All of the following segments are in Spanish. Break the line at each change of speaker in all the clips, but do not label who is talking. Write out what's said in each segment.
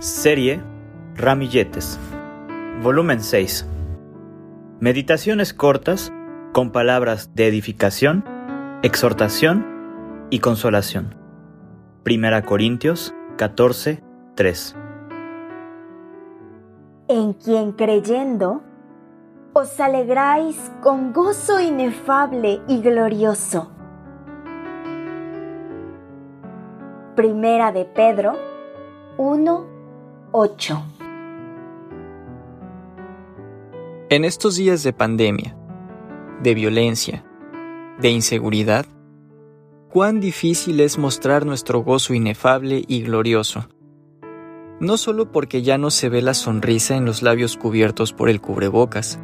Serie Ramilletes. Volumen 6. Meditaciones cortas con palabras de edificación, exhortación y consolación. Primera Corintios 14, 3.
En quien creyendo os alegráis con gozo inefable y glorioso. Primera de Pedro 1, 8.
En estos días de pandemia, de violencia, de inseguridad, cuán difícil es mostrar nuestro gozo inefable y glorioso. No solo porque ya no se ve la sonrisa en los labios cubiertos por el cubrebocas,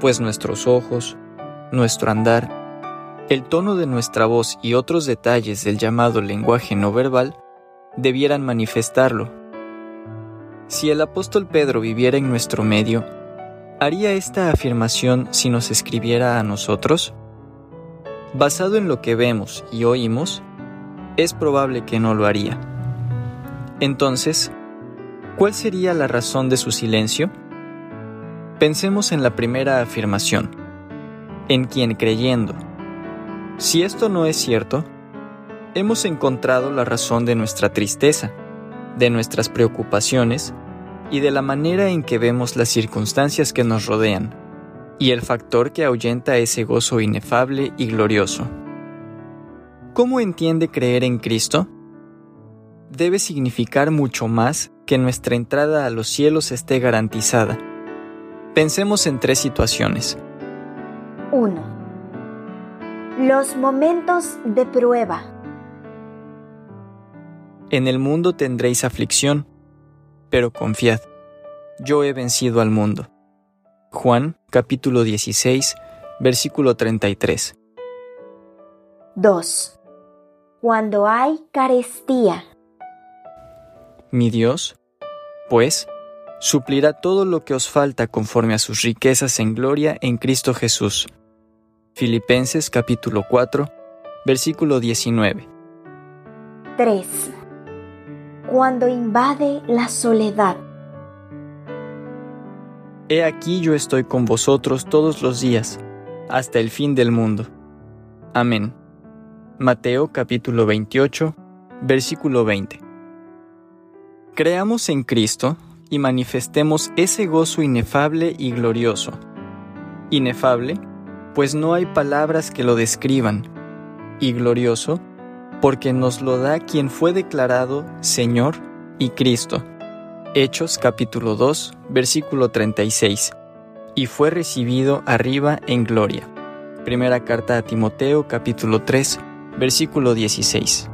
pues nuestros ojos, nuestro andar, el tono de nuestra voz y otros detalles del llamado lenguaje no verbal debieran manifestarlo si el apóstol Pedro viviera en nuestro medio, ¿haría esta afirmación si nos escribiera a nosotros? Basado en lo que vemos y oímos, es probable que no lo haría. Entonces, ¿cuál sería la razón de su silencio? Pensemos en la primera afirmación, en quien creyendo. Si esto no es cierto, hemos encontrado la razón de nuestra tristeza de nuestras preocupaciones y de la manera en que vemos las circunstancias que nos rodean, y el factor que ahuyenta ese gozo inefable y glorioso. ¿Cómo entiende creer en Cristo? Debe significar mucho más que nuestra entrada a los cielos esté garantizada. Pensemos en tres situaciones.
1. Los momentos de prueba.
En el mundo tendréis aflicción, pero confiad, yo he vencido al mundo. Juan capítulo 16, versículo 33.
2. Cuando hay carestía.
Mi Dios, pues, suplirá todo lo que os falta conforme a sus riquezas en gloria en Cristo Jesús. Filipenses capítulo 4, versículo 19.
3 cuando invade la soledad.
He aquí yo estoy con vosotros todos los días, hasta el fin del mundo. Amén. Mateo capítulo 28, versículo 20. Creamos en Cristo y manifestemos ese gozo inefable y glorioso. Inefable, pues no hay palabras que lo describan, y glorioso, porque nos lo da quien fue declarado Señor y Cristo. Hechos capítulo 2, versículo 36. Y fue recibido arriba en gloria. Primera carta a Timoteo capítulo 3, versículo 16.